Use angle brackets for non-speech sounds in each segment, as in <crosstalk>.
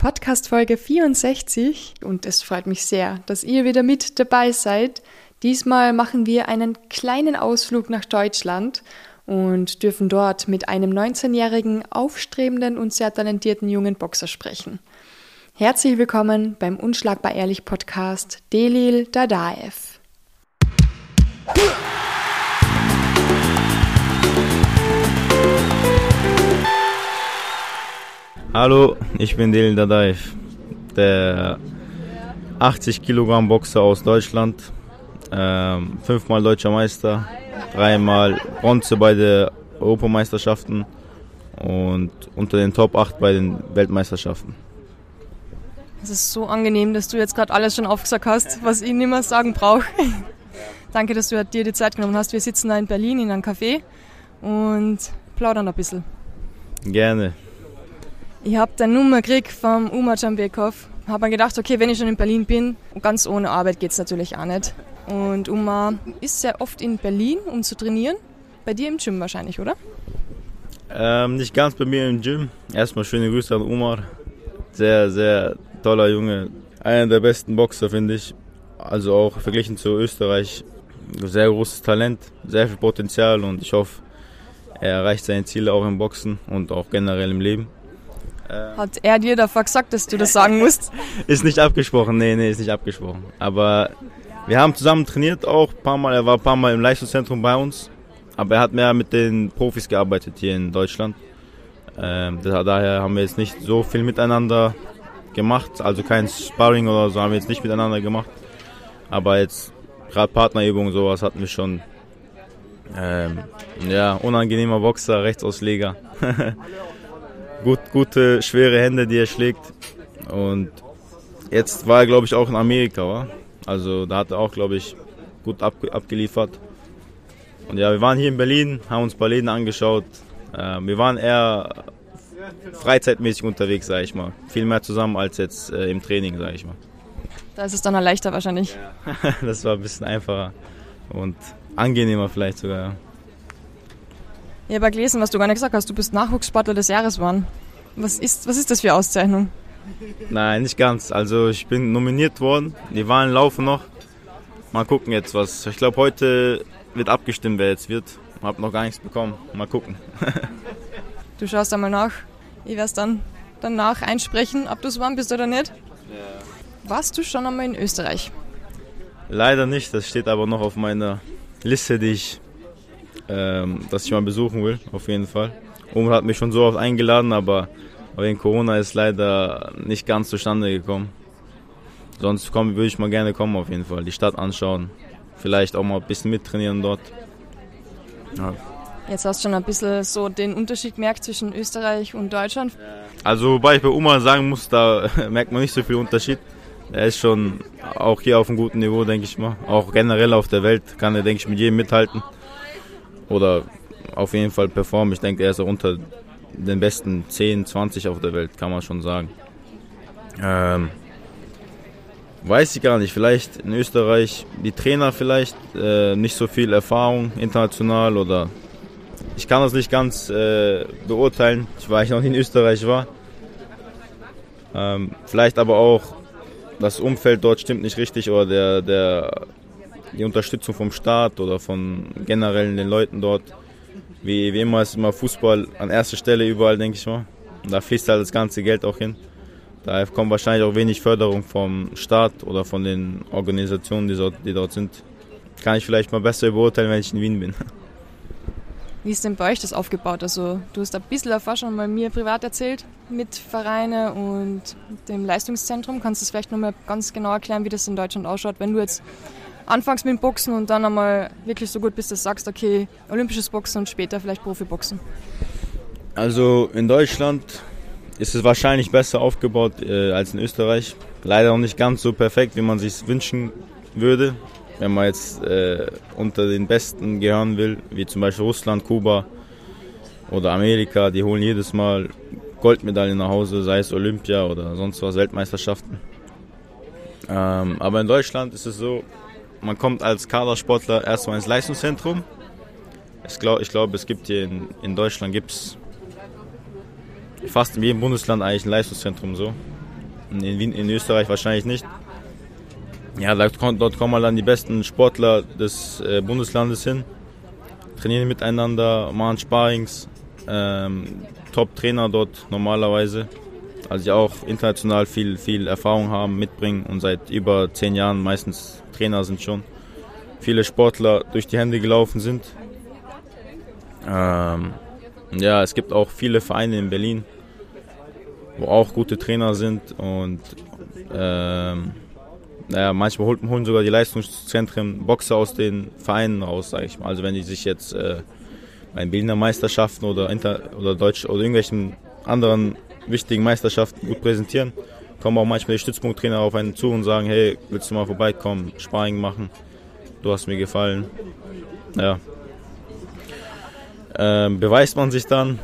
Podcast Folge 64 und es freut mich sehr, dass ihr wieder mit dabei seid. Diesmal machen wir einen kleinen Ausflug nach Deutschland und dürfen dort mit einem 19-jährigen, aufstrebenden und sehr talentierten jungen Boxer sprechen. Herzlich willkommen beim Unschlagbar Ehrlich Podcast Delil Dadaev. Hallo, ich bin Delil Dadaev, der 80 Kilogramm Boxer aus Deutschland, ähm, fünfmal deutscher Meister, dreimal Bronze bei den Europameisterschaften und unter den Top 8 bei den Weltmeisterschaften. Es ist so angenehm, dass du jetzt gerade alles schon aufgesagt hast, was ich nicht mehr sagen brauche. <laughs> Danke, dass du dir die Zeit genommen hast. Wir sitzen da in Berlin in einem Café und plaudern ein bisschen. Gerne. Ich habe deine Nummer gekriegt vom Umar Jambekov. Habe mir gedacht, okay, wenn ich schon in Berlin bin, ganz ohne Arbeit geht es natürlich auch nicht. Und Umar ist sehr oft in Berlin, um zu trainieren. Bei dir im Gym wahrscheinlich, oder? Ähm, nicht ganz bei mir im Gym. Erstmal schöne Grüße an Umar. Sehr, sehr toller Junge. Einer der besten Boxer, finde ich. Also auch verglichen zu Österreich. Sehr großes Talent, sehr viel Potenzial und ich hoffe, er erreicht seine Ziele auch im Boxen und auch generell im Leben. Hat er dir davor gesagt, dass du das sagen musst? <laughs> ist nicht abgesprochen, nee, nee, ist nicht abgesprochen. Aber wir haben zusammen trainiert auch ein paar Mal. Er war ein paar Mal im Leistungszentrum bei uns. Aber er hat mehr mit den Profis gearbeitet hier in Deutschland. Ähm, daher haben wir jetzt nicht so viel miteinander gemacht. Also kein Sparring oder so haben wir jetzt nicht miteinander gemacht. Aber jetzt gerade Partnerübungen, sowas hatten wir schon. Ähm, ja, unangenehmer Boxer, Rechtsausleger. <laughs> Gut, gute, schwere Hände, die er schlägt. Und jetzt war er, glaube ich, auch in Amerika, wa? Also da hat er auch, glaube ich, gut ab, abgeliefert. Und ja, wir waren hier in Berlin, haben uns Läden angeschaut. Äh, wir waren eher freizeitmäßig unterwegs, sage ich mal. Viel mehr zusammen als jetzt äh, im Training, sage ich mal. Da ist es dann leichter wahrscheinlich. Ja. <laughs> das war ein bisschen einfacher und angenehmer vielleicht sogar. Ja. Ich habe gelesen, was du gar nicht gesagt hast. Du bist Nachwuchssportler des Jahres geworden. Was ist, was ist das für Auszeichnung? Nein, nicht ganz. Also ich bin nominiert worden. Die Wahlen laufen noch. Mal gucken jetzt was. Ich glaube, heute wird abgestimmt, wer jetzt wird. Ich habe noch gar nichts bekommen. Mal gucken. <laughs> du schaust einmal nach. Ich werde es dann danach einsprechen, ob du es warm bist oder nicht. Ja. Warst du schon einmal in Österreich? Leider nicht. Das steht aber noch auf meiner Liste, die ich ähm, dass ich mal besuchen will, auf jeden Fall. Umar hat mich schon so oft eingeladen, aber wegen Corona ist leider nicht ganz zustande gekommen. Sonst komm, würde ich mal gerne kommen, auf jeden Fall. Die Stadt anschauen, vielleicht auch mal ein bisschen mittrainieren dort. Ja. Jetzt hast du schon ein bisschen so den Unterschied gemerkt zwischen Österreich und Deutschland. Also, wobei ich bei Umar sagen muss, da <laughs> merkt man nicht so viel Unterschied. Er ist schon auch hier auf einem guten Niveau, denke ich mal. Auch generell auf der Welt kann er, denke ich, mit jedem mithalten oder auf jeden Fall performen. Ich denke, er ist unter den besten 10, 20 auf der Welt, kann man schon sagen. Ähm, weiß ich gar nicht, vielleicht in Österreich die Trainer vielleicht äh, nicht so viel Erfahrung international oder ich kann das nicht ganz äh, beurteilen, weil ich noch nie in Österreich war. Ähm, vielleicht aber auch das Umfeld dort stimmt nicht richtig oder der, der die Unterstützung vom Staat oder von generell den Leuten dort. Wie, wie immer ist immer Fußball an erster Stelle überall, denke ich mal. Und da fließt halt das ganze Geld auch hin. Daher kommt wahrscheinlich auch wenig Förderung vom Staat oder von den Organisationen, die dort, die dort sind. Kann ich vielleicht mal besser beurteilen, wenn ich in Wien bin. <laughs> Wie ist denn bei euch das aufgebaut? Also du hast ein bisschen davor schon mal mir privat erzählt mit Vereine und dem Leistungszentrum. Kannst du das vielleicht nochmal ganz genau erklären, wie das in Deutschland ausschaut, wenn du jetzt anfangs mit dem Boxen und dann einmal wirklich so gut dass du sagst, okay, olympisches Boxen und später vielleicht Profiboxen? Also in Deutschland ist es wahrscheinlich besser aufgebaut äh, als in Österreich. Leider noch nicht ganz so perfekt, wie man sich wünschen würde. Wenn man jetzt äh, unter den Besten gehören will, wie zum Beispiel Russland, Kuba oder Amerika, die holen jedes Mal Goldmedaillen nach Hause, sei es Olympia oder sonst was, Weltmeisterschaften. Ähm, aber in Deutschland ist es so, man kommt als Kadersportler erstmal ins Leistungszentrum. Ich glaube, glaub, es gibt hier in, in Deutschland gibt's fast in jedem Bundesland eigentlich ein Leistungszentrum so. In, Wien, in Österreich wahrscheinlich nicht. Ja, dort, dort kommen dann die besten Sportler des äh, Bundeslandes hin, trainieren miteinander, machen Sparings, ähm, Top-Trainer dort normalerweise, also die auch international viel, viel Erfahrung haben, mitbringen und seit über zehn Jahren meistens Trainer sind schon. Viele Sportler durch die Hände gelaufen sind. Ähm, ja, es gibt auch viele Vereine in Berlin, wo auch gute Trainer sind und ähm, naja, manchmal holen sogar die Leistungszentren Boxer aus den Vereinen raus, sage ich mal. Also wenn die sich jetzt äh, bei Berliner Meisterschaften oder, Inter oder Deutsch oder irgendwelchen anderen wichtigen Meisterschaften gut präsentieren, kommen auch manchmal die Stützpunkttrainer auf einen zu und sagen, hey, willst du mal vorbeikommen, Sparring machen, du hast mir gefallen. Ja. Ähm, beweist man sich dann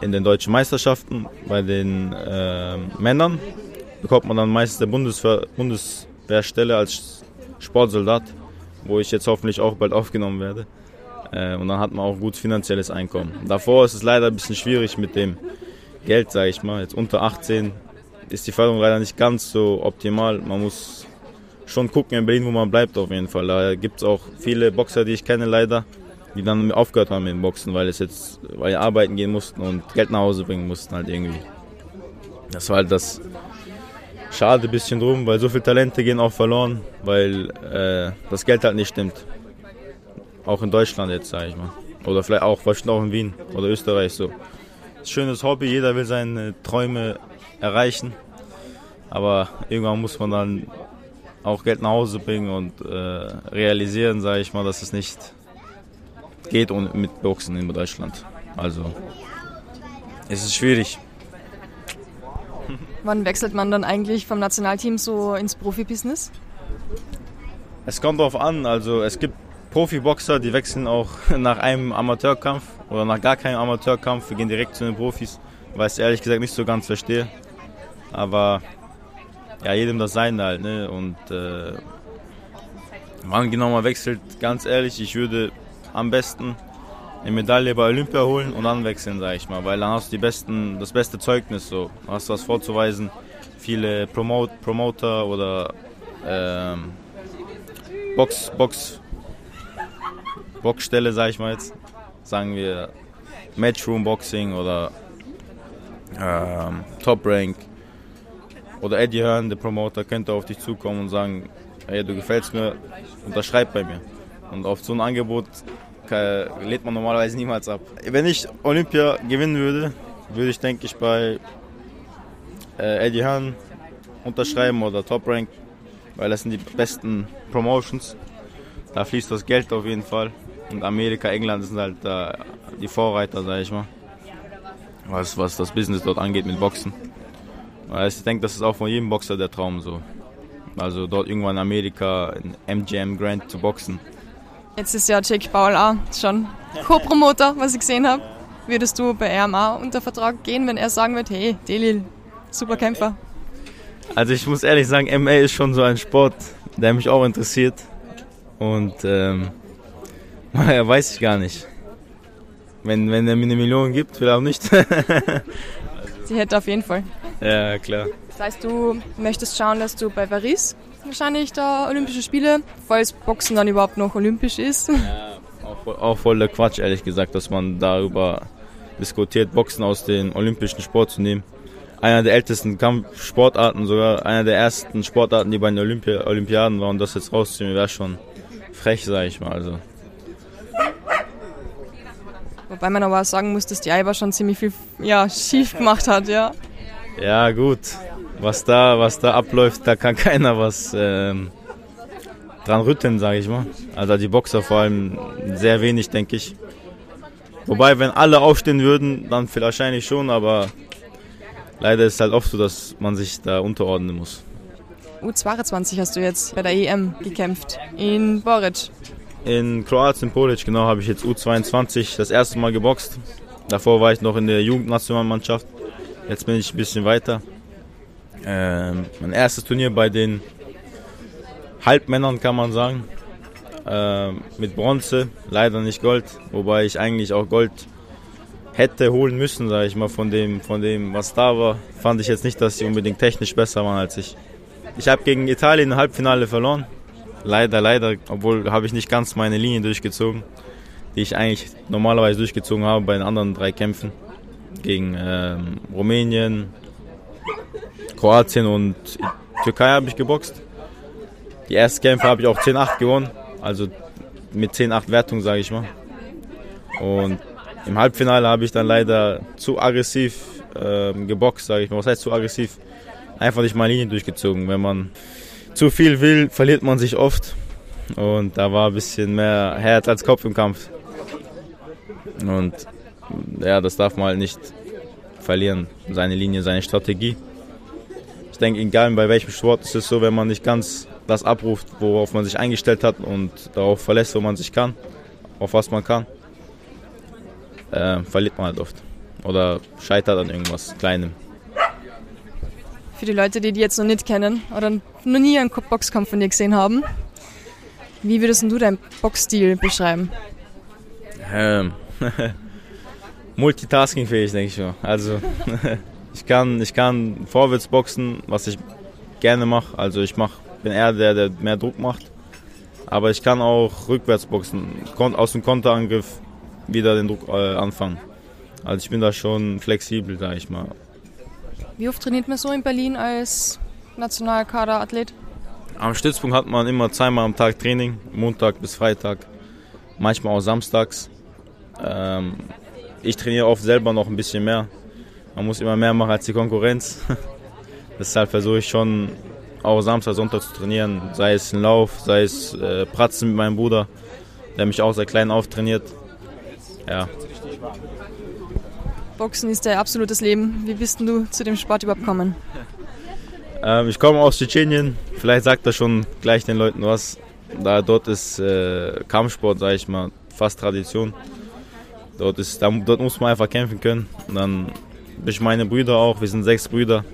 in den deutschen Meisterschaften bei den äh, Männern bekommt man dann meistens der Bundeswehr, Bundeswehrstelle als Sportsoldat, wo ich jetzt hoffentlich auch bald aufgenommen werde. Äh, und dann hat man auch gutes finanzielles Einkommen. Davor ist es leider ein bisschen schwierig mit dem Geld, sage ich mal. Jetzt unter 18 ist die Förderung leider nicht ganz so optimal. Man muss schon gucken in Berlin, wo man bleibt auf jeden Fall. Da gibt es auch viele Boxer, die ich kenne leider, die dann aufgehört haben mit dem Boxen, weil es jetzt, weil arbeiten gehen mussten und Geld nach Hause bringen mussten halt irgendwie. Das war halt das schade bisschen drum, weil so viele Talente gehen auch verloren, weil äh, das Geld halt nicht stimmt. Auch in Deutschland jetzt, sage ich mal. Oder vielleicht auch, vielleicht auch in Wien oder Österreich so. Schönes Hobby, jeder will seine Träume erreichen. Aber irgendwann muss man dann auch Geld nach Hause bringen und äh, realisieren, sage ich mal, dass es nicht geht mit Boxen in Deutschland. Also es ist schwierig. Wann wechselt man dann eigentlich vom Nationalteam so ins Profibusiness? Es kommt darauf an. Also es gibt Profiboxer, die wechseln auch <laughs> nach einem Amateurkampf oder nach gar keinem Amateurkampf. Wir gehen direkt zu den Profis, weil ich es ehrlich gesagt nicht so ganz verstehe. Aber ja, jedem das sein halt. Ne? Und äh, wann genau man wechselt, ganz ehrlich, ich würde am besten eine Medaille bei Olympia holen und dann wechseln, sage ich mal, weil dann hast du die besten, das beste Zeugnis, so hast du was vorzuweisen. Viele Promote, Promoter oder ähm, Box, Box, Boxstelle, sage ich mal jetzt, sagen wir Matchroom Boxing oder ähm, Top Rank oder Eddie Hearn, der Promoter, könnte auf dich zukommen und sagen, hey, du gefällst mir, unterschreib bei mir. Und auf so ein Angebot lädt man normalerweise niemals ab. Wenn ich Olympia gewinnen würde, würde ich, denke ich, bei äh, Eddie Hearn unterschreiben oder Top Rank, weil das sind die besten Promotions. Da fließt das Geld auf jeden Fall. Und Amerika, England sind halt äh, die Vorreiter, sage ich mal. Was, was das Business dort angeht mit Boxen. Also ich denke, das ist auch von jedem Boxer der Traum so. Also dort irgendwann in Amerika in MGM Grand zu boxen. Jetzt ist ja Jake Paul auch schon Co-Promoter, was ich gesehen habe. Würdest du bei RMA unter Vertrag gehen, wenn er sagen wird, hey, Delil, super Kämpfer? Also ich muss ehrlich sagen, MA ist schon so ein Sport, der mich auch interessiert. Und ähm, <laughs> naja, weiß ich gar nicht. Wenn, wenn er mir eine Million gibt, will er auch nicht. <laughs> Sie hätte auf jeden Fall. Ja, klar. Das heißt, du möchtest schauen, dass du bei Paris wahrscheinlich da Olympische Spiele, falls Boxen dann überhaupt noch olympisch ist. Ja, auch, auch voll der Quatsch, ehrlich gesagt, dass man darüber diskutiert, Boxen aus dem olympischen Sport zu nehmen. Einer der ältesten Kampfsportarten, sogar einer der ersten Sportarten, die bei den Olympi Olympiaden waren, das jetzt rauszunehmen, wäre schon frech, sage ich mal. Also. Wobei man aber auch sagen muss, dass die Eiber schon ziemlich viel ja, schief gemacht hat, ja. Ja, gut was da, was da abläuft, da kann <laughs> keiner was ähm, dran rütteln, sage ich mal. Also die Boxer vor allem sehr wenig, denke ich. Wobei, wenn alle aufstehen würden, dann wahrscheinlich schon, aber leider ist es halt oft so, dass man sich da unterordnen muss. U22 hast du jetzt bei der EM gekämpft in Boric. In Kroatien, Polic, genau, habe ich jetzt U22 das erste Mal geboxt. Davor war ich noch in der Jugendnationalmannschaft. Jetzt bin ich ein bisschen weiter. Ähm, mein erstes Turnier bei den Halbmännern kann man sagen. Ähm, mit Bronze, leider nicht Gold, wobei ich eigentlich auch Gold hätte holen müssen, sage ich mal, von dem, von dem, was da war, fand ich jetzt nicht, dass sie unbedingt technisch besser waren als ich. Ich habe gegen Italien im Halbfinale verloren. Leider, leider, obwohl habe ich nicht ganz meine Linie durchgezogen, die ich eigentlich normalerweise durchgezogen habe bei den anderen drei Kämpfen. Gegen ähm, Rumänien, Kroatien und Türkei habe ich geboxt. Die ersten Kämpfe habe ich auch 10-8 gewonnen, also mit 10-8 Wertung, sage ich mal. Und im Halbfinale habe ich dann leider zu aggressiv äh, geboxt, sage ich mal. Was heißt zu aggressiv? Einfach nicht meine Linie durchgezogen. Wenn man zu viel will, verliert man sich oft. Und da war ein bisschen mehr Herz als Kopf im Kampf. Und ja, das darf man halt nicht verlieren. Seine Linie, seine Strategie. Ich denke, egal bei welchem Sport ist es so, wenn man nicht ganz das abruft, worauf man sich eingestellt hat und darauf verlässt, wo man sich kann, auf was man kann, äh, verliert man halt oft. Oder scheitert an irgendwas Kleinem. Für die Leute, die die jetzt noch nicht kennen oder noch nie einen Boxkampf von dir gesehen haben, wie würdest du deinen Boxstil beschreiben? Ähm, <laughs> Multitasking-fähig, denke ich mal. Also, <laughs> ich kann, ich kann vorwärts boxen, was ich gerne mache. Also, ich mach, bin eher der, der mehr Druck macht. Aber ich kann auch rückwärts boxen, aus dem Konterangriff wieder den Druck äh, anfangen. Also ich bin da schon flexibel, sage ich mal. Wie oft trainiert man so in Berlin als Nationalkaderathlet? Am Stützpunkt hat man immer zweimal am Tag Training, Montag bis Freitag, manchmal auch samstags. Ähm, ich trainiere oft selber noch ein bisschen mehr. Man muss immer mehr machen als die Konkurrenz. <laughs> Deshalb versuche ich schon auch Samstag, Sonntag zu trainieren, sei es ein Lauf, sei es äh, Pratzen mit meinem Bruder, der mich auch seit klein auf trainiert ja. Boxen ist dein absolutes Leben. Wie bist du zu dem Sport überhaupt gekommen? Ähm, ich komme aus Tschetschenien. Vielleicht sagt das schon gleich den Leuten was. Da dort ist äh, Kampfsport, sage ich mal, fast Tradition. Dort, ist, da, dort muss man einfach kämpfen können. Und dann ich meine Brüder auch. Wir sind sechs Brüder.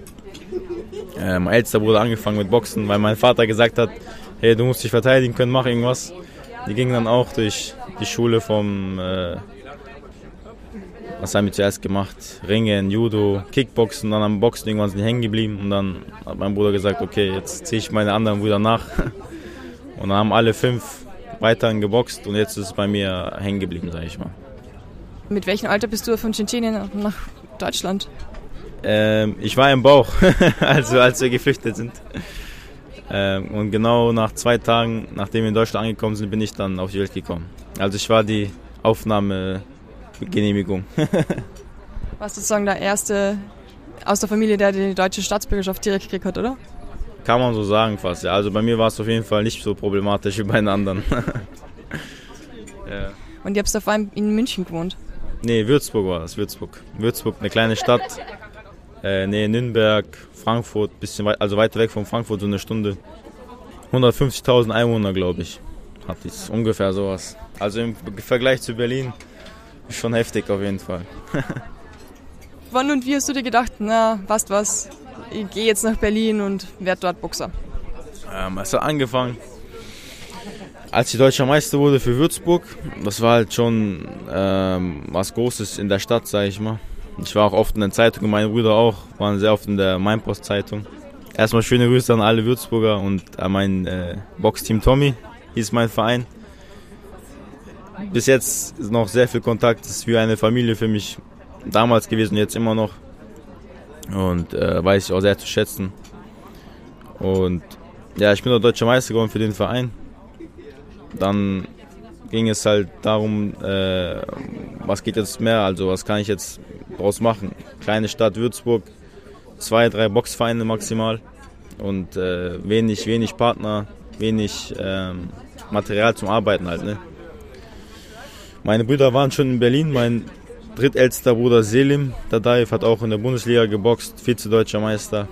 Äh, mein ältester Bruder angefangen mit Boxen, weil mein Vater gesagt hat, hey, du musst dich verteidigen können, mach irgendwas. Die gingen dann auch durch die Schule vom äh, was haben wir zuerst gemacht? Ringen, Judo, Kickboxen, dann am Boxen irgendwann sind die hängen geblieben und dann hat mein Bruder gesagt, okay, jetzt ziehe ich meine anderen Brüder nach. <laughs> Und dann haben alle fünf weiterhin geboxt und jetzt ist es bei mir hängen geblieben, sage ich mal. Mit welchem Alter bist du von Tschetschenien nach Deutschland? Ähm, ich war im Bauch, <laughs> also als wir geflüchtet sind. Ähm, und genau nach zwei Tagen, nachdem wir in Deutschland angekommen sind, bin ich dann auf die Welt gekommen. Also ich war die Aufnahme Genehmigung. <laughs> Warst sozusagen der Erste aus der Familie, der die deutsche Staatsbürgerschaft direkt gekriegt hat, oder? Kann man so sagen fast, ja. Also bei mir war es auf jeden Fall nicht so problematisch <laughs> wie bei den anderen. <laughs> ja. Und ihr habt vor allem in München gewohnt? Nee, Würzburg war das, Würzburg. Würzburg, eine kleine Stadt. Äh, nee, Nürnberg, Frankfurt, bisschen weit, also weiter weg von Frankfurt, so eine Stunde. 150.000 Einwohner, glaube ich, hat dies. Ungefähr sowas. Also im Vergleich zu Berlin schon heftig auf jeden Fall. <laughs> Wann und wie hast du dir gedacht, na, weißt was, ich gehe jetzt nach Berlin und werde dort Boxer? Ähm, es hat angefangen, als ich deutscher Meister wurde für Würzburg. Das war halt schon ähm, was Großes in der Stadt, sage ich mal. Ich war auch oft in den Zeitungen, meine Brüder auch, waren sehr oft in der Mainpost-Zeitung. Erstmal schöne Grüße an alle Würzburger und an mein äh, Boxteam Tommy, hieß mein Verein bis jetzt noch sehr viel Kontakt. Es ist wie eine Familie für mich damals gewesen, jetzt immer noch. Und äh, weiß ich auch sehr zu schätzen. Und ja, ich bin auch deutscher Meister geworden für den Verein. Dann ging es halt darum, äh, was geht jetzt mehr, also was kann ich jetzt daraus machen. Kleine Stadt Würzburg, zwei, drei Boxvereine maximal und äh, wenig, wenig Partner, wenig ähm, Material zum Arbeiten halt. Ne? Meine Brüder waren schon in Berlin. Mein drittältester Bruder Selim Dadaev hat auch in der Bundesliga geboxt, Vize-Deutscher Meister.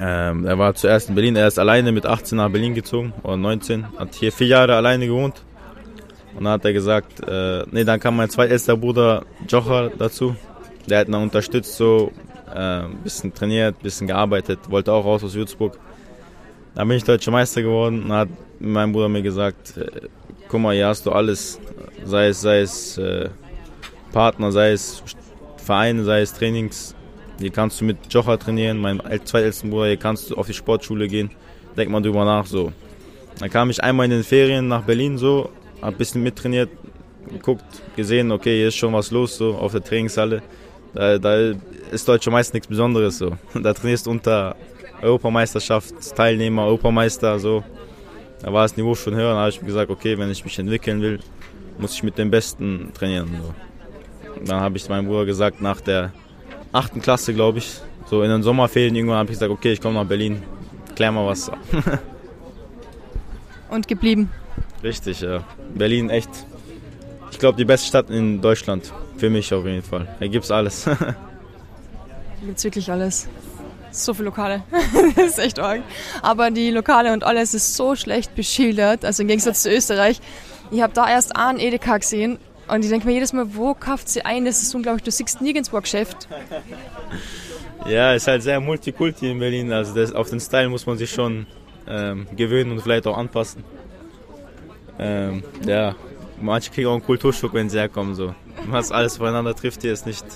Ähm, er war zuerst in Berlin, er ist alleine mit 18 nach Berlin gezogen, oder 19, hat hier vier Jahre alleine gewohnt. Und dann hat er gesagt, äh, nee, dann kam mein zweitältester Bruder Jocher dazu. Der hat ihn unterstützt, so ein äh, bisschen trainiert, ein bisschen gearbeitet, wollte auch raus aus Würzburg. Dann bin ich Deutscher Meister geworden und hat mein Bruder mir gesagt, äh, guck mal, hier hast du alles, sei es, sei es äh, Partner, sei es Vereine, sei es Trainings. Hier kannst du mit Jocha trainieren, mein zweitältesten Bruder, hier kannst du auf die Sportschule gehen. Denk mal drüber nach, so. Dann kam ich einmal in den Ferien nach Berlin, so, hab ein bisschen mittrainiert, geguckt, gesehen, okay, hier ist schon was los, so, auf der Trainingshalle. Da, da ist Deutscher Meister nichts Besonderes, so. <laughs> Da trainierst du unter Europameisterschaftsteilnehmer, Europameister, so. Da war das Niveau schon höher, da habe ich mir gesagt, okay, wenn ich mich entwickeln will, muss ich mit den Besten trainieren, so. Dann habe ich meinem Bruder gesagt, nach der achten Klasse, glaube ich, so in den Sommerferien irgendwann habe ich gesagt, okay, ich komme nach Berlin, klär mal was. <laughs> Und geblieben? Richtig, ja. Berlin echt, ich glaube, die beste Stadt in Deutschland. Für mich auf jeden Fall. Hier gibt es alles. <laughs> Hier gibt es wirklich alles. So viele Lokale. <laughs> das ist echt arg. Aber die Lokale und alles ist so schlecht beschildert. Also im Gegensatz zu Österreich. Ich habe da erst einen Edeka gesehen und ich denke mir jedes Mal, wo kauft sie ein? Das ist unglaublich. Du siehst nirgendwo ein Geschäft. <laughs> Ja, ist halt sehr multikulti in Berlin. Also das, auf den Style muss man sich schon ähm, gewöhnen und vielleicht auch anpassen. Ähm, ja, manche kriegen auch einen Kulturschock, wenn sie herkommen. So. Was alles voneinander trifft hier ist nicht,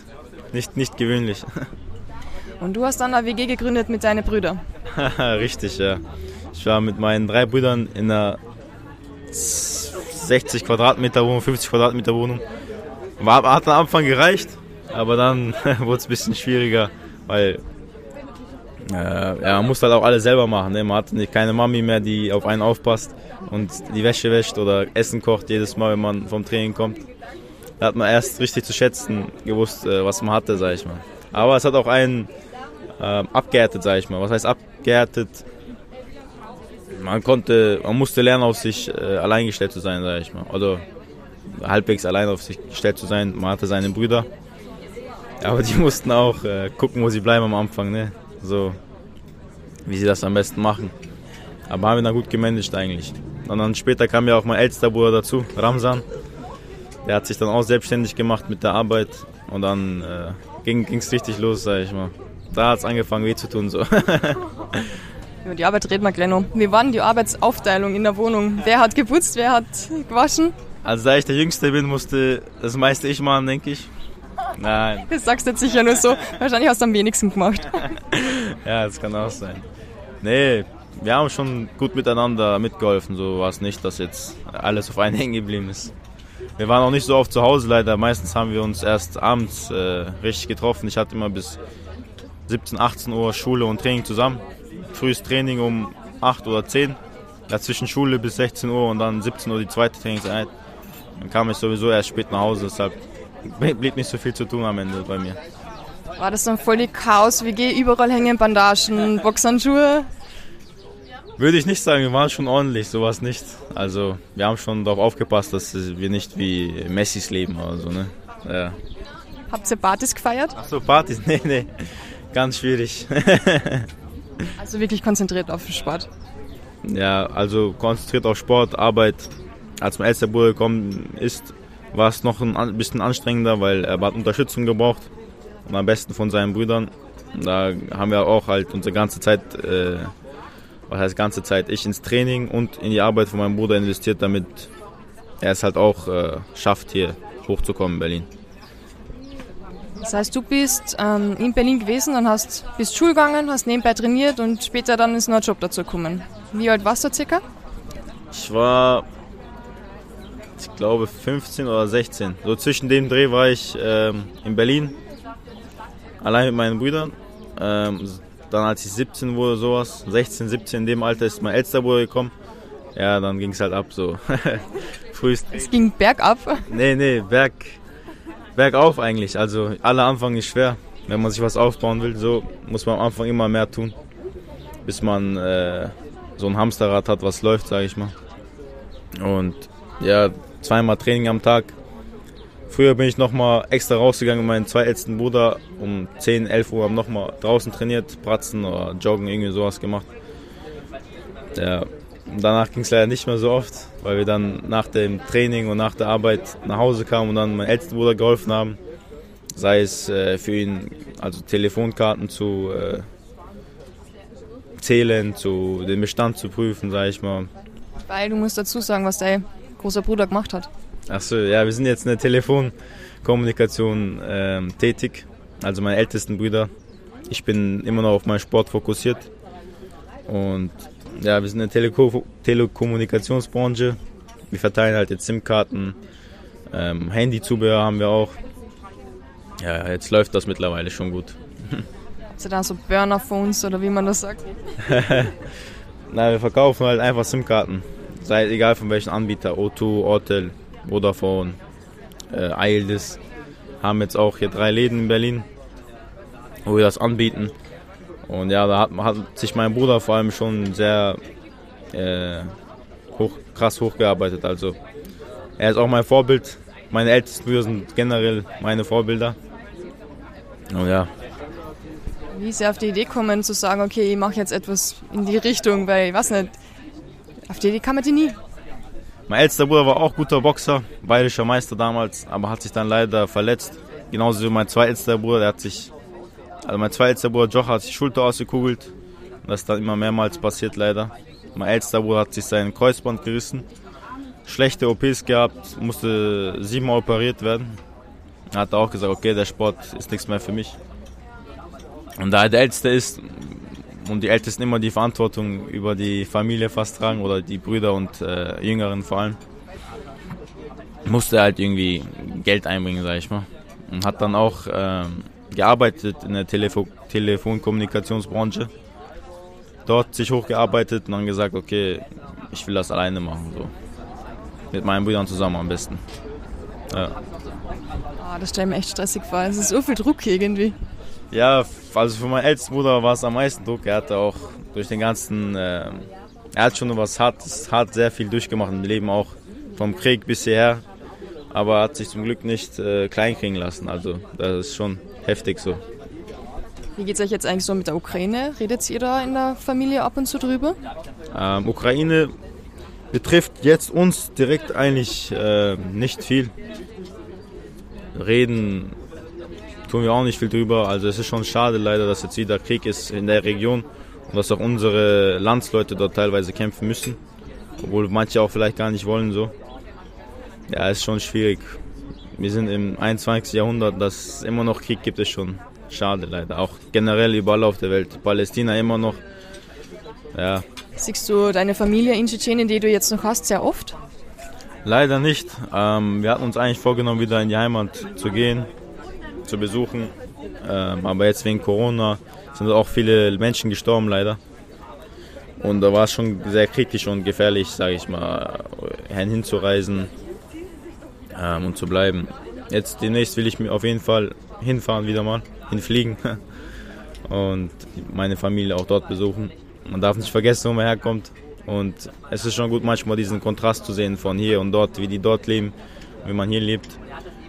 nicht, nicht gewöhnlich. <laughs> Und du hast dann eine WG gegründet mit deinen Brüdern? <laughs> Richtig, ja. Ich war mit meinen drei Brüdern in einer 60 Quadratmeter Wohnung, 50 Quadratmeter Wohnung. War, hat am Anfang gereicht, aber dann <laughs> wurde es ein bisschen schwieriger, weil äh, ja, man muss halt auch alles selber machen. Ne? Man hat nicht, keine Mami mehr, die auf einen aufpasst und die Wäsche wäscht oder Essen kocht jedes Mal, wenn man vom Training kommt. Da hat man erst richtig zu schätzen gewusst, äh, was man hatte, sag ich mal. Aber es hat auch einen äh, abgehärtet, sag ich mal. Was heißt abgehärtet? Man konnte, man musste lernen, auf sich äh, allein gestellt zu sein, sag ich mal. Oder halbwegs allein auf sich gestellt zu sein. Man hatte seine Brüder. Aber die <laughs> mussten auch äh, gucken, wo sie bleiben am Anfang, ne? So, wie sie das am besten machen. Aber haben wir dann gut gemanagt eigentlich. Und dann später kam ja auch mein ältester Bruder dazu, Ramsan. Der hat sich dann auch selbstständig gemacht mit der Arbeit. Und dann äh, ging es richtig los, sag ich mal. Da hat es angefangen weh zu tun. So. <laughs> Über die Arbeit reden wir gleich noch. Wie war denn die Arbeitsaufteilung in der Wohnung? Wer hat geputzt, wer hat gewaschen? Also da ich der Jüngste bin, musste das meiste ich machen, denke ich. Nein. Das sagst du jetzt sicher nur so. Wahrscheinlich hast du am wenigsten gemacht. <laughs> ja, das kann auch sein. Nee, wir haben schon gut miteinander mitgeholfen. So war es nicht, dass jetzt alles auf einen <laughs> hängen geblieben ist. Wir waren auch nicht so oft zu Hause leider. Meistens haben wir uns erst abends äh, richtig getroffen. Ich hatte immer bis 17, 18 Uhr Schule und Training zusammen. Frühes Training um 8 oder 10. Dazwischen Schule bis 16 Uhr und dann 17 Uhr die zweite Trainingseinheit. Dann kam ich sowieso erst spät nach Hause, deshalb <laughs> blieb nicht so viel zu tun am Ende bei mir. War das dann voll die Chaos-WG? Überall hängen Bandagen, Boxhandschuhe? Würde ich nicht sagen, wir waren schon ordentlich, sowas nicht. Also wir haben schon darauf aufgepasst, dass wir nicht wie Messis leben oder so, ne? Ja. Habt ihr Partys gefeiert? Ach so, Partys? <laughs> Nee, nee. Ganz schwierig. <laughs> also wirklich konzentriert auf Sport? Ja, also konzentriert auf Sport, Arbeit. Als mein ältester Bruder gekommen ist, war es noch ein bisschen anstrengender, weil er hat Unterstützung gebraucht. Und am besten von seinen Brüdern. Da haben wir auch halt unsere ganze Zeit, äh, was heißt ganze Zeit, ich ins Training und in die Arbeit von meinem Bruder investiert, damit er es halt auch äh, schafft, hier hochzukommen in Berlin. Das heißt, du bist ähm, in Berlin gewesen und hast bist Schul gegangen, hast nebenbei trainiert und später dann ist noch ein Job dazu gekommen. Wie alt warst du circa? Ich war ich glaube 15 oder 16. So zwischen dem Dreh war ich ähm, in Berlin, allein mit meinen Brüdern. Ähm, dann als ich 17 wurde, sowas, 16, 17, in dem Alter ist mein ältester Bruder gekommen. Ja, dann ging es halt ab so. <laughs> Frühst. Es ging bergab? Nee, nee, berg, bergauf eigentlich. Also aller Anfang ist schwer. Wenn man sich was aufbauen will, so muss man am Anfang immer mehr tun, bis man äh, so ein Hamsterrad hat, was läuft, sage ich mal. Und ja, zweimal Training am Tag. Früher bin ich nochmal extra rausgegangen mit meinem zwei ältesten Bruder. Um 10, 11 Uhr haben nochmal draußen trainiert, Pratzen oder Joggen, irgendwie sowas gemacht. Ja, danach ging es leider nicht mehr so oft, weil wir dann nach dem Training und nach der Arbeit nach Hause kamen und dann meinem ältesten Bruder geholfen haben. Sei es äh, für ihn, also Telefonkarten zu äh, zählen, zu den Bestand zu prüfen, sage ich mal. Weil du musst dazu sagen, was dein großer Bruder gemacht hat. Achso, ja, wir sind jetzt in der Telefonkommunikation ähm, tätig. Also meine ältesten Brüder. Ich bin immer noch auf meinen Sport fokussiert. Und ja, wir sind in der Teleko Telekommunikationsbranche. Wir verteilen halt jetzt SIM-Karten, ähm, Handyzubehör haben wir auch. Ja, jetzt läuft das mittlerweile schon gut. Sind da so Burner-Phones oder wie man das sagt? <laughs> Na, wir verkaufen halt einfach SIM-Karten. Sei egal von welchem Anbieter, O2, Ortel, Vodafone, äh, Eildes. Haben jetzt auch hier drei Läden in Berlin, wo wir das anbieten. Und ja, da hat, hat sich mein Bruder vor allem schon sehr äh, hoch, krass hochgearbeitet. Also er ist auch mein Vorbild. Meine ältesten Brüder sind generell meine Vorbilder. Und ja. Wie ist er auf die Idee kommen zu sagen, okay, ich mache jetzt etwas in die Richtung, weil ich weiß nicht, auf die Idee kam man die nie. Mein ältester Bruder war auch guter Boxer, bayerischer Meister damals, aber hat sich dann leider verletzt. Genauso wie mein zweitältester Bruder, der hat sich, also mein zweitältester Bruder Joch hat sich die Schulter ausgekugelt. Das ist dann immer mehrmals passiert leider. Mein ältester Bruder hat sich sein Kreuzband gerissen. Schlechte OPs gehabt, musste siebenmal operiert werden. Er hat auch gesagt, okay, der Sport ist nichts mehr für mich. Und da er der Älteste ist und die Ältesten immer die Verantwortung über die Familie fast tragen oder die Brüder und äh, Jüngeren vor allem, musste er halt irgendwie Geld einbringen, sag ich mal. Und hat dann auch äh, gearbeitet in der Telefo Telefonkommunikationsbranche dort sich hochgearbeitet und dann gesagt, okay, ich will das alleine machen. So. Mit meinen Brüdern zusammen am besten. Ja. Ah, das stelle ich mir echt stressig vor. Es ist so viel Druck irgendwie. Ja, also für meinen ältesten Bruder war es am meisten Druck. Er hatte auch durch den ganzen, äh, er hat schon was hart, hart sehr viel durchgemacht im Leben, auch vom Krieg bis hierher. Aber hat sich zum Glück nicht äh, kleinkriegen lassen. Also das ist schon heftig so. Wie geht es euch jetzt eigentlich so mit der Ukraine? Redet ihr da in der Familie ab und zu drüber? Ähm, Ukraine betrifft jetzt uns direkt eigentlich äh, nicht viel. Reden tun wir auch nicht viel drüber. Also es ist schon schade leider, dass jetzt wieder Krieg ist in der Region und dass auch unsere Landsleute dort teilweise kämpfen müssen. Obwohl manche auch vielleicht gar nicht wollen so. Ja, ist schon schwierig. Wir sind im 21. Jahrhundert, dass es immer noch Krieg gibt, ist schon schade leider. Auch generell überall auf der Welt. Palästina immer noch. Ja. Siehst du deine Familie in Tschetschenien, die du jetzt noch hast, sehr oft? Leider nicht. Ähm, wir hatten uns eigentlich vorgenommen, wieder in die Heimat zu gehen, zu besuchen. Ähm, aber jetzt wegen Corona sind auch viele Menschen gestorben, leider. Und da war es schon sehr kritisch und gefährlich, sage ich mal, hinzureisen ähm, und zu bleiben. Jetzt demnächst will ich mir auf jeden Fall hinfahren wieder mal hinfliegen <laughs> und meine Familie auch dort besuchen. Man darf nicht vergessen, wo man herkommt. Und es ist schon gut, manchmal diesen Kontrast zu sehen von hier und dort, wie die dort leben, wie man hier lebt.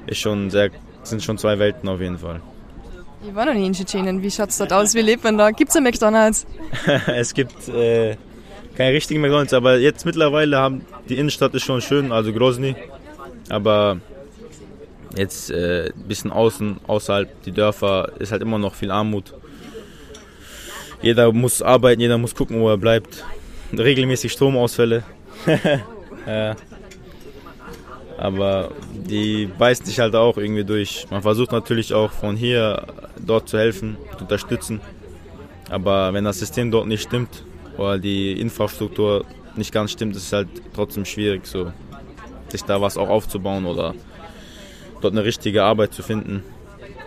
Ist schon sehr, sind schon zwei Welten auf jeden Fall. Ich war noch nie in Tschetschenien. Wie schaut es dort aus? Wie lebt man da? Gibt es einen McDonalds? <laughs> es gibt äh, keine richtigen McDonalds, aber jetzt mittlerweile haben die Innenstadt ist schon schön, also Grozny. Aber Jetzt ein äh, bisschen außen, außerhalb die Dörfer ist halt immer noch viel Armut. Jeder muss arbeiten, jeder muss gucken, wo er bleibt. Regelmäßig Stromausfälle. <laughs> ja. Aber die beißen sich halt auch irgendwie durch. Man versucht natürlich auch von hier dort zu helfen, zu unterstützen. Aber wenn das System dort nicht stimmt oder die Infrastruktur nicht ganz stimmt, ist es halt trotzdem schwierig, so, sich da was auch aufzubauen oder dort eine richtige Arbeit zu finden.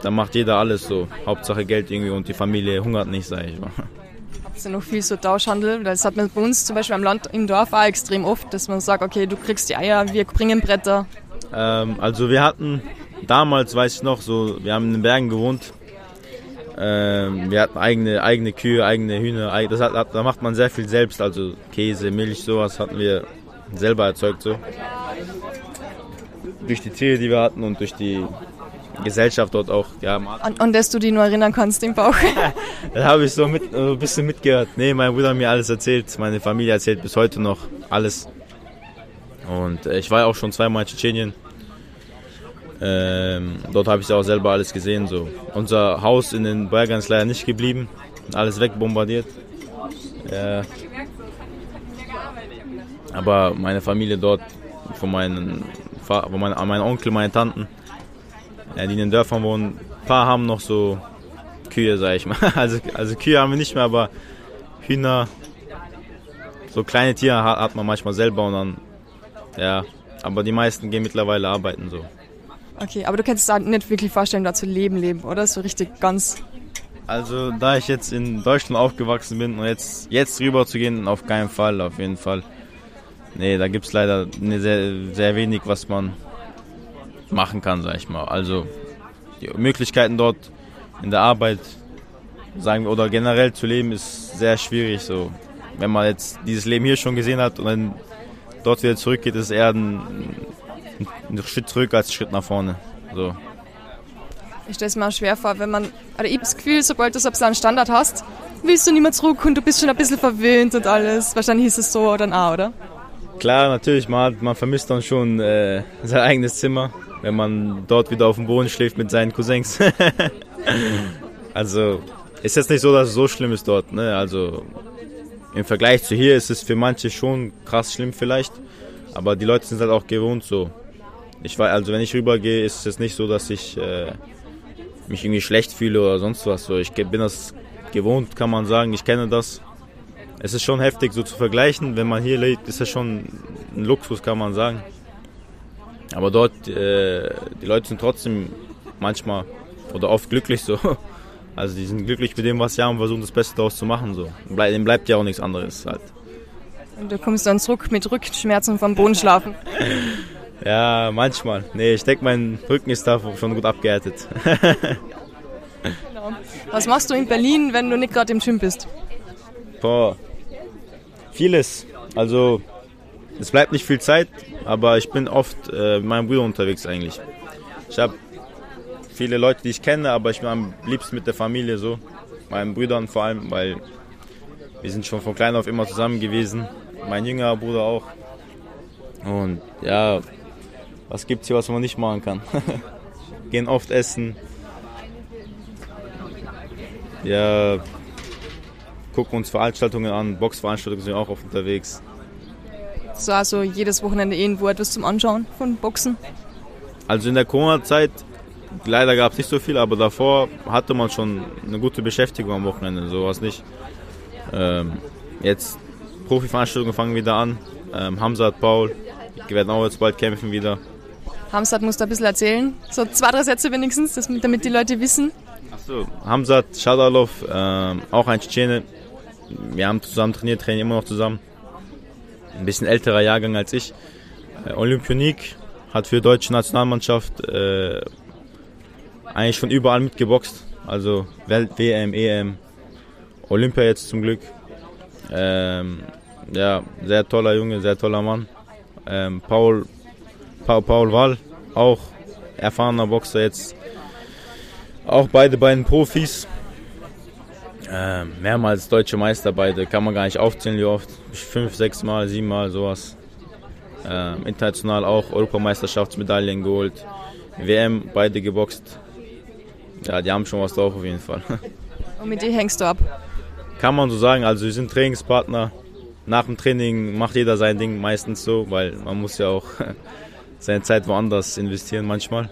Da macht jeder alles so. Hauptsache Geld irgendwie und die Familie hungert nicht, sage ich mal. Ist ja noch viel so Tauschhandel. Das hat man bei uns zum Beispiel am Land, im Dorf auch extrem oft, dass man sagt, okay, du kriegst die Eier, wir bringen Bretter. Ähm, also wir hatten damals, weiß ich noch, so, wir haben in den Bergen gewohnt. Ähm, wir hatten eigene, eigene Kühe, eigene Hühner. Das hat, da macht man sehr viel selbst, also Käse, Milch, sowas hatten wir selber erzeugt so durch die Tiere, die wir hatten und durch die Gesellschaft dort auch. Ja, an, an das du dich nur erinnern kannst im Bauch. <laughs> das habe ich so mit, ein bisschen mitgehört. Nee, mein Bruder hat mir alles erzählt. Meine Familie erzählt bis heute noch alles. Und äh, ich war auch schon zweimal in Tschetschenien. Ähm, dort habe ich auch selber alles gesehen. So. Unser Haus in den Bergen ist leider nicht geblieben. Alles wegbombardiert. Ja. Aber meine Familie dort, von meinen wo mein, mein Onkel, meine Tanten, die in den Dörfern wohnen. Ein paar haben noch so Kühe, sag ich mal. <laughs> Also, also Kühe haben wir nicht mehr, aber Hühner, so kleine Tiere hat, hat man manchmal selber und dann, ja. Aber die meisten gehen mittlerweile arbeiten so. Okay, aber du kannst es nicht wirklich vorstellen, da zu leben, leben, oder? So richtig ganz. Also, da ich jetzt in Deutschland aufgewachsen bin und jetzt, jetzt rüber zu gehen, auf keinen Fall, auf jeden Fall. Nee, da gibt es leider sehr, sehr wenig, was man machen kann, sag ich mal. Also, die Möglichkeiten dort in der Arbeit, sagen oder generell zu leben, ist sehr schwierig. So, wenn man jetzt dieses Leben hier schon gesehen hat und dann dort wieder zurückgeht, ist eher ein, ein Schritt zurück als ein Schritt nach vorne. So. Ich stelle es mir auch schwer vor, wenn man, oder ich habe das Gefühl, sobald du so einen Standard hast, willst du nicht mehr zurück und du bist schon ein bisschen verwöhnt und alles. Wahrscheinlich ist es so dann auch, oder? Klar, natürlich, man, man vermisst dann schon äh, sein eigenes Zimmer, wenn man dort wieder auf dem Boden schläft mit seinen Cousins. <laughs> also ist jetzt nicht so, dass es so schlimm ist dort. Ne? Also im Vergleich zu hier ist es für manche schon krass schlimm vielleicht, aber die Leute sind halt auch gewohnt so. Ich weiß, also wenn ich rübergehe, ist es nicht so, dass ich äh, mich irgendwie schlecht fühle oder sonst was. So, ich bin das gewohnt, kann man sagen. Ich kenne das. Es ist schon heftig, so zu vergleichen. Wenn man hier lebt, ist das schon ein Luxus, kann man sagen. Aber dort, äh, die Leute sind trotzdem manchmal oder oft glücklich so. Also die sind glücklich mit dem, was sie haben und versuchen das Beste daraus zu machen. So. Dem bleibt ja auch nichts anderes halt. Und du kommst dann zurück mit Rückenschmerzen vom Boden schlafen. <laughs> ja, manchmal. Nee, ich denke, mein Rücken ist da schon gut abgehärtet. <laughs> genau. Was machst du in Berlin, wenn du nicht gerade im Gym bist? Boah, vieles. Also es bleibt nicht viel Zeit, aber ich bin oft äh, mit meinem Bruder unterwegs eigentlich. Ich habe viele Leute, die ich kenne, aber ich bin am liebsten mit der Familie so. Meinen Brüdern vor allem, weil wir sind schon von klein auf immer zusammen gewesen. Mein jüngerer Bruder auch. Und ja, was gibt's hier, was man nicht machen kann? <laughs> Gehen oft essen. Ja, gucken uns Veranstaltungen an, Boxveranstaltungen sind auch oft unterwegs. So also jedes Wochenende irgendwo etwas zum Anschauen von Boxen? Also in der Corona-Zeit leider gab es nicht so viel, aber davor hatte man schon eine gute Beschäftigung am Wochenende, sowas nicht. Ähm, jetzt Profiveranstaltungen fangen wieder an. Ähm, Hamzat, Paul, die werden auch jetzt bald kämpfen wieder. Hamzat muss da ein bisschen erzählen. So zwei, drei Sätze wenigstens, damit die Leute wissen. Achso, Hamzat Shadalov, ähm, auch ein Tschetschene. Wir haben zusammen trainiert, trainieren immer noch zusammen. Ein bisschen älterer Jahrgang als ich. Äh, Olympionik, hat für die deutsche Nationalmannschaft äh, eigentlich schon überall mitgeboxt. Also Welt, WM, EM, Olympia jetzt zum Glück. Ähm, ja, sehr toller Junge, sehr toller Mann. Ähm, Paul, Paul, Paul Wall, auch erfahrener Boxer jetzt. Auch beide beiden Profis. Ähm, mehrmals deutsche Meister beide, kann man gar nicht aufzählen, wie oft. Fünf, sechs Mal, sieben Mal, sowas. Ähm, international auch Europameisterschaftsmedaillen geholt. WM beide geboxt. Ja, die haben schon was drauf auf jeden Fall. <laughs> Und mit dir hängst du ab? Kann man so sagen. Also wir sind Trainingspartner. Nach dem Training macht jeder sein Ding meistens so, weil man muss ja auch <laughs> seine Zeit woanders investieren manchmal.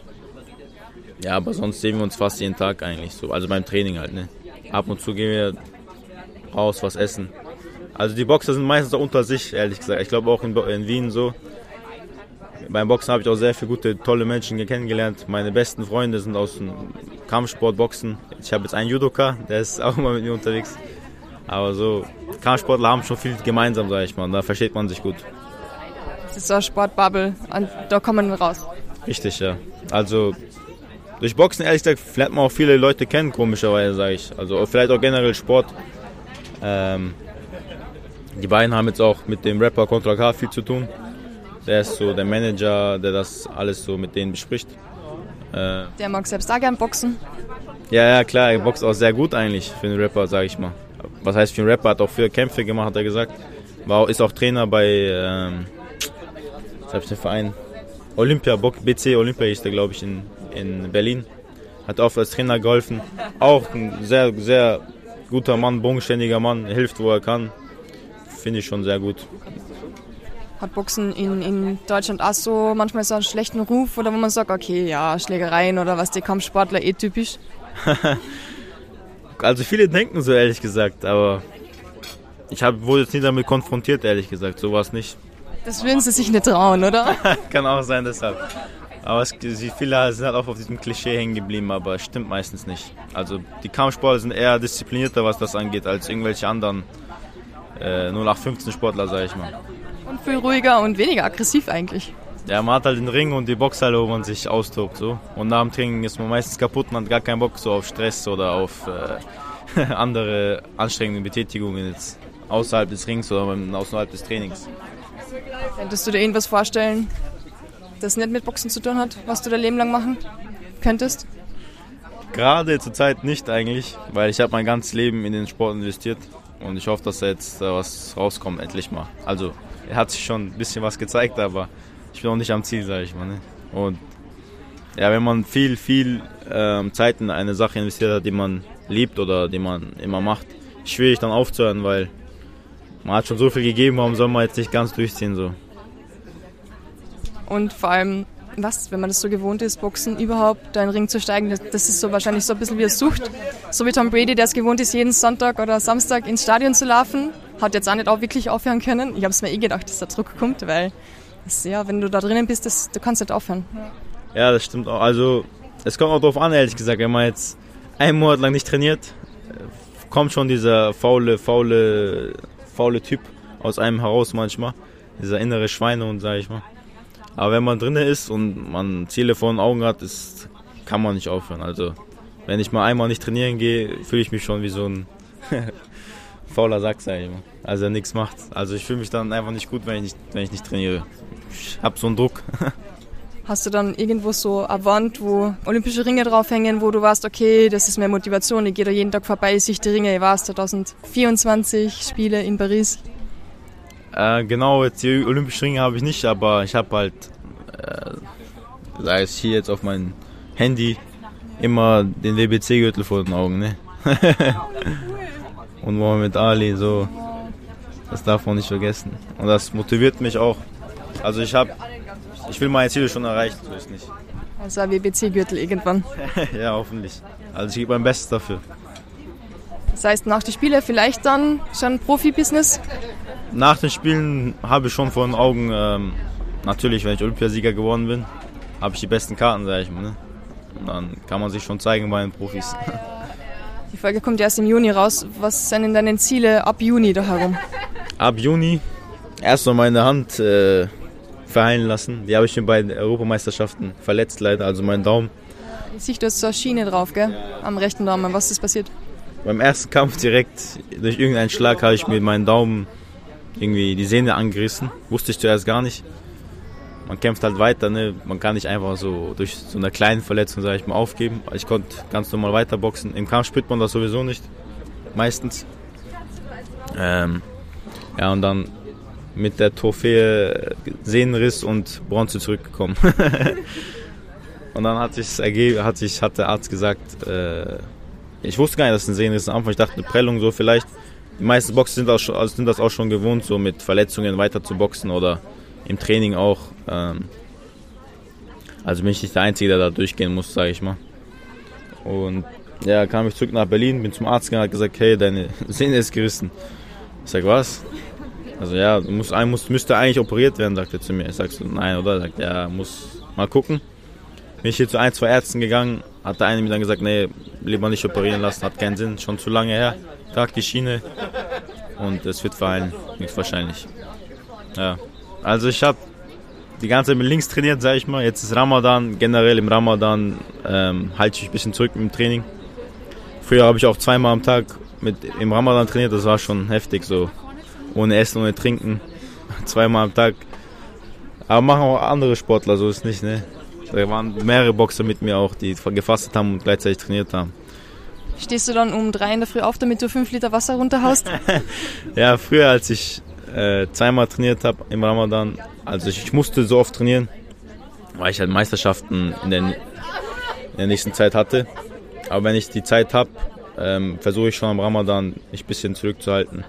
Ja, aber sonst sehen wir uns fast jeden Tag eigentlich so. Also beim Training halt, ne? Ab und zu gehen wir raus, was essen. Also die Boxer sind meistens auch unter sich, ehrlich gesagt. Ich glaube auch in, in Wien so. Beim Boxen habe ich auch sehr viele gute, tolle Menschen kennengelernt. Meine besten Freunde sind aus dem Kampfsport, Boxen. Ich habe jetzt einen Judoka, der ist <laughs> auch immer mit mir unterwegs. Aber so, Kampfsportler haben schon viel gemeinsam, sage ich mal. Da versteht man sich gut. Das ist so eine Sportbubble und da kommt man raus. Richtig, ja. Also durch Boxen, ehrlich gesagt, lernt man auch viele Leute kennen, komischerweise, sage ich. Also vielleicht auch generell Sport. Ähm, die beiden haben jetzt auch mit dem Rapper Contra K viel zu tun. Der ist so der Manager, der das alles so mit denen bespricht. Äh, der mag selbst auch gern boxen. Ja, ja, klar, er boxt auch sehr gut eigentlich für einen Rapper, sage ich mal. Was heißt für einen Rapper? Hat auch viele Kämpfe gemacht, hat er gesagt. War, ist auch Trainer bei, ähm, was hab ich den Verein? Olympia, BC Olympia ist der, glaube ich, in, in Berlin. Hat auch als Trainer geholfen. Auch ein sehr, sehr guter Mann, bodenständiger Mann, hilft, wo er kann. Finde ich schon sehr gut. Hat Boxen in, in Deutschland auch so manchmal so einen schlechten Ruf oder wo man sagt, okay, ja, Schlägereien oder was, die Kampfsportler eh typisch? <laughs> also viele denken so, ehrlich gesagt, aber ich hab, wurde jetzt nie damit konfrontiert, ehrlich gesagt, sowas nicht. Das würden sie sich nicht trauen, oder? <laughs> Kann auch sein, deshalb. Aber es, viele sind halt auch auf diesem Klischee hängen geblieben, aber es stimmt meistens nicht. Also die Kampfsportler sind eher disziplinierter, was das angeht, als irgendwelche anderen äh, 0815 Sportler, sag ich mal. Und viel ruhiger und weniger aggressiv eigentlich. Ja, man hat halt den Ring und die Boxhalle, wo man sich austobt. So. Und nach dem Training ist man meistens kaputt und hat gar keinen Bock so auf Stress oder auf äh, <laughs> andere anstrengende Betätigungen jetzt außerhalb des Rings oder außerhalb des Trainings. Könntest du dir irgendwas vorstellen, das nicht mit Boxen zu tun hat, was du dein Leben lang machen könntest? Gerade zur Zeit nicht eigentlich, weil ich habe mein ganzes Leben in den Sport investiert und ich hoffe, dass da jetzt was rauskommt, endlich mal. Also, er hat sich schon ein bisschen was gezeigt, aber ich bin auch nicht am Ziel, sage ich mal. Ne? Und ja, wenn man viel, viel ähm, Zeit in eine Sache investiert hat, die man liebt oder die man immer macht, schwierig dann aufzuhören, weil man hat schon so viel gegeben, warum soll man jetzt nicht ganz durchziehen so. Und vor allem, was, wenn man das so gewohnt ist, Boxen überhaupt, da in den Ring zu steigen, das, ist so wahrscheinlich so ein bisschen wie eine Sucht. So wie Tom Brady, der es gewohnt ist, jeden Sonntag oder Samstag ins Stadion zu laufen, hat jetzt auch nicht auch wirklich aufhören können. Ich habe es mir eh gedacht, dass der Druck kommt, weil das, ja, wenn du da drinnen bist, das, du kannst nicht aufhören. Ja, das stimmt auch. Also es kommt auch darauf an, ehrlich gesagt, wenn man jetzt einen Monat lang nicht trainiert, kommt schon dieser faule, faule, faule Typ aus einem heraus manchmal. Dieser innere Schweinehund, sage ich mal. Aber wenn man drinne ist und man Ziele vor den Augen hat, ist, kann man nicht aufhören. Also wenn ich mal einmal nicht trainieren gehe, fühle ich mich schon wie so ein <laughs> fauler Sack, sag ich mal. Also der nichts macht. Also ich fühle mich dann einfach nicht gut, wenn ich nicht, wenn ich nicht trainiere. Ich habe so einen Druck. <laughs> Hast du dann irgendwo so eine Wand, wo olympische Ringe draufhängen, wo du weißt, okay, das ist mehr Motivation, ich gehe da jeden Tag vorbei, ich sehe die Ringe, ich war 2024 Spiele in Paris. Äh, genau, jetzt die Olympischen Ringe habe ich nicht, aber ich habe halt, äh, sei es hier jetzt auf meinem Handy, immer den WBC-Gürtel vor den Augen, ne? <laughs> Und Mohamed Ali, so, das darf man nicht vergessen. Und das motiviert mich auch. Also ich habe, ich will meine Ziele schon erreichen, so ist nicht. Also ein WBC-Gürtel irgendwann. <laughs> ja, hoffentlich. Also ich gebe mein Bestes dafür. Das heißt, nach den Spielen vielleicht dann schon Profibusiness? Nach den Spielen habe ich schon vor den Augen, ähm, natürlich, wenn ich Olympiasieger geworden bin, habe ich die besten Karten, sage ich mal. Ne? Dann kann man sich schon zeigen bei den Profis. <laughs> Die Folge kommt erst im Juni raus. Was sind denn deine Ziele ab Juni da herum? Ab Juni erst noch meine Hand äh, verheilen lassen. Die habe ich mir bei den Europameisterschaften verletzt leider, also meinen Daumen. Ich sehe, du hast so eine Schiene drauf, gell? Am rechten Daumen. Was ist passiert? Beim ersten Kampf direkt durch irgendeinen Schlag habe ich mir meinen Daumen irgendwie die Sehne angerissen. Wusste ich zuerst gar nicht. Man kämpft halt weiter, ne? Man kann nicht einfach so durch so eine kleine Verletzung, sage ich mal, aufgeben. Ich konnte ganz normal weiterboxen. Im Kampf spürt man das sowieso nicht. Meistens. Ähm, ja, und dann mit der Trophäe Sehnenriss und Bronze zurückgekommen. <laughs> und dann hat sich hat sich, hat der Arzt gesagt, äh, ich wusste gar nicht, dass es ein Sehnenriss ist. Am Anfang ich dachte eine Prellung so vielleicht. Die meisten Boxer sind, also sind das auch schon gewohnt, so mit Verletzungen weiter zu boxen oder im Training auch. Ähm, also bin ich nicht der Einzige, der da durchgehen muss, sage ich mal. Und ja, kam ich zurück nach Berlin, bin zum Arzt gegangen, hat gesagt, hey, deine <laughs> Sehne ist gerissen. Ich sag, was? Also ja, muss, muss, müsste eigentlich operiert werden, sagt er zu mir. Ich sag so, nein, oder? Er sagt, ja, muss mal gucken. Bin ich hier zu ein, zwei Ärzten gegangen, hat der eine mir dann gesagt, nee, lieber nicht operieren lassen, hat keinen Sinn, schon zu lange her. Trag die Schiene und es wird verheilen, nichts wahrscheinlich. Ja, also ich habe die ganze Zeit mit links trainiert, sag ich mal. Jetzt ist Ramadan, generell im Ramadan ähm, halte ich mich ein bisschen zurück mit dem Training. Früher habe ich auch zweimal am Tag mit, im Ramadan trainiert, das war schon heftig so. Ohne Essen, ohne Trinken, <laughs> zweimal am Tag. Aber machen auch andere Sportler, so ist nicht, ne? Da waren mehrere Boxer mit mir auch, die gefastet haben und gleichzeitig trainiert haben. Stehst du dann um drei in der Früh auf, damit du fünf Liter Wasser runterhaust? <laughs> ja, früher, als ich äh, zweimal trainiert habe im Ramadan, also ich, ich, musste so oft trainieren, weil ich halt Meisterschaften in der, in der nächsten Zeit hatte. Aber wenn ich die Zeit habe, ähm, versuche ich schon am Ramadan mich ein bisschen zurückzuhalten.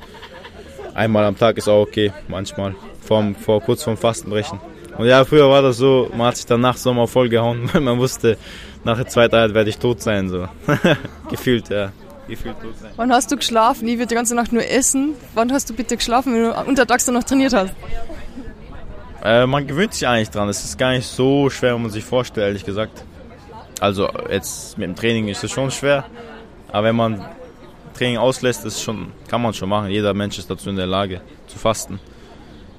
einmal am Tag ist auch okay, manchmal. Vor, vor, kurz vorm Fastenbrechen. Und ja, früher war das so, man hat sich dann nachts nochmal vollgehauen, <laughs> weil man wusste, nach der zweiten Einheit werde ich tot sein. So. <laughs> Gefühlt, ja. Gefühlt tot sein. Wann hast du geschlafen? Ich würde die ganze Nacht nur essen. Wann hast du bitte geschlafen, wenn du untertags dann noch trainiert hast? Äh, man gewöhnt sich eigentlich dran. Es ist gar nicht so schwer, wie man sich vorstellt, ehrlich gesagt. Also jetzt mit dem Training ist es schon schwer. Aber wenn man Training auslässt, ist schon, kann man schon machen. Jeder Mensch ist dazu in der Lage zu fasten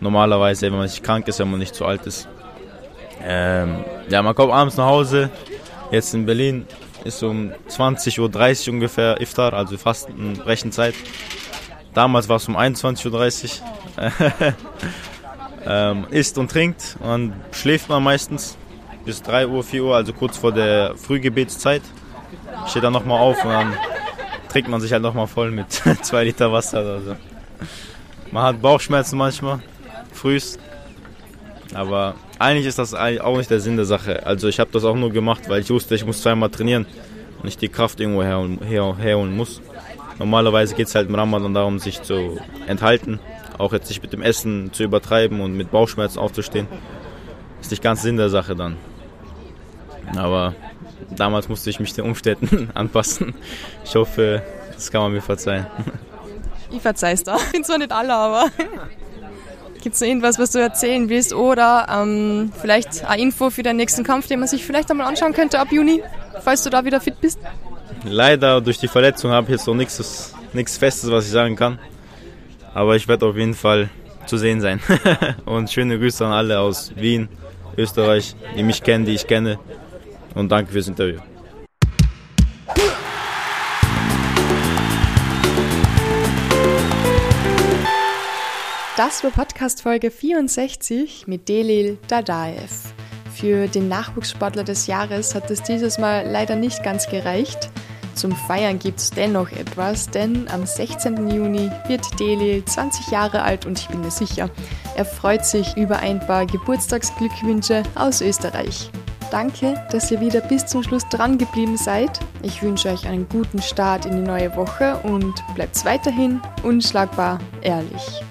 normalerweise, wenn man nicht krank ist, wenn man nicht zu alt ist. Ähm, ja, man kommt abends nach Hause. Jetzt in Berlin ist um 20.30 Uhr ungefähr Iftar, also Fastenbrechenzeit. Damals war es um 21.30 Uhr. <laughs> ähm, isst und trinkt und dann schläft man meistens bis 3 Uhr, 4 Uhr, also kurz vor der Frühgebetszeit. Steht dann nochmal auf und dann trinkt man sich halt nochmal voll mit <laughs> 2 Liter Wasser oder so. Man hat Bauchschmerzen manchmal, frühst. Aber eigentlich ist das auch nicht der Sinn der Sache. Also ich habe das auch nur gemacht, weil ich wusste, ich muss zweimal trainieren und ich die Kraft irgendwo herholen, her, herholen muss. Normalerweise geht es halt im Ramadan darum, sich zu enthalten, auch jetzt nicht mit dem Essen zu übertreiben und mit Bauchschmerzen aufzustehen. Ist nicht ganz Sinn der Sache dann. Aber damals musste ich mich den Umständen <laughs> anpassen. Ich hoffe, das kann man mir verzeihen. Ich verzeih's da. Ich bin zwar nicht alle, aber <laughs> Gibt es noch irgendwas, was du erzählen willst? Oder ähm, vielleicht eine Info für den nächsten Kampf, den man sich vielleicht einmal anschauen könnte ab Juni, falls du da wieder fit bist? Leider durch die Verletzung habe ich jetzt noch nichts Festes, was ich sagen kann. Aber ich werde auf jeden Fall zu sehen sein. <laughs> Und schöne Grüße an alle aus Wien, Österreich, die mich kennen, die ich kenne. Und danke fürs Interview. Das war Podcast Folge 64 mit Delil Dadaev. Für den Nachwuchssportler des Jahres hat es dieses Mal leider nicht ganz gereicht. Zum Feiern gibt es dennoch etwas, denn am 16. Juni wird Delil 20 Jahre alt und ich bin mir sicher, er freut sich über ein paar Geburtstagsglückwünsche aus Österreich. Danke, dass ihr wieder bis zum Schluss dran geblieben seid. Ich wünsche euch einen guten Start in die neue Woche und bleibt weiterhin unschlagbar ehrlich.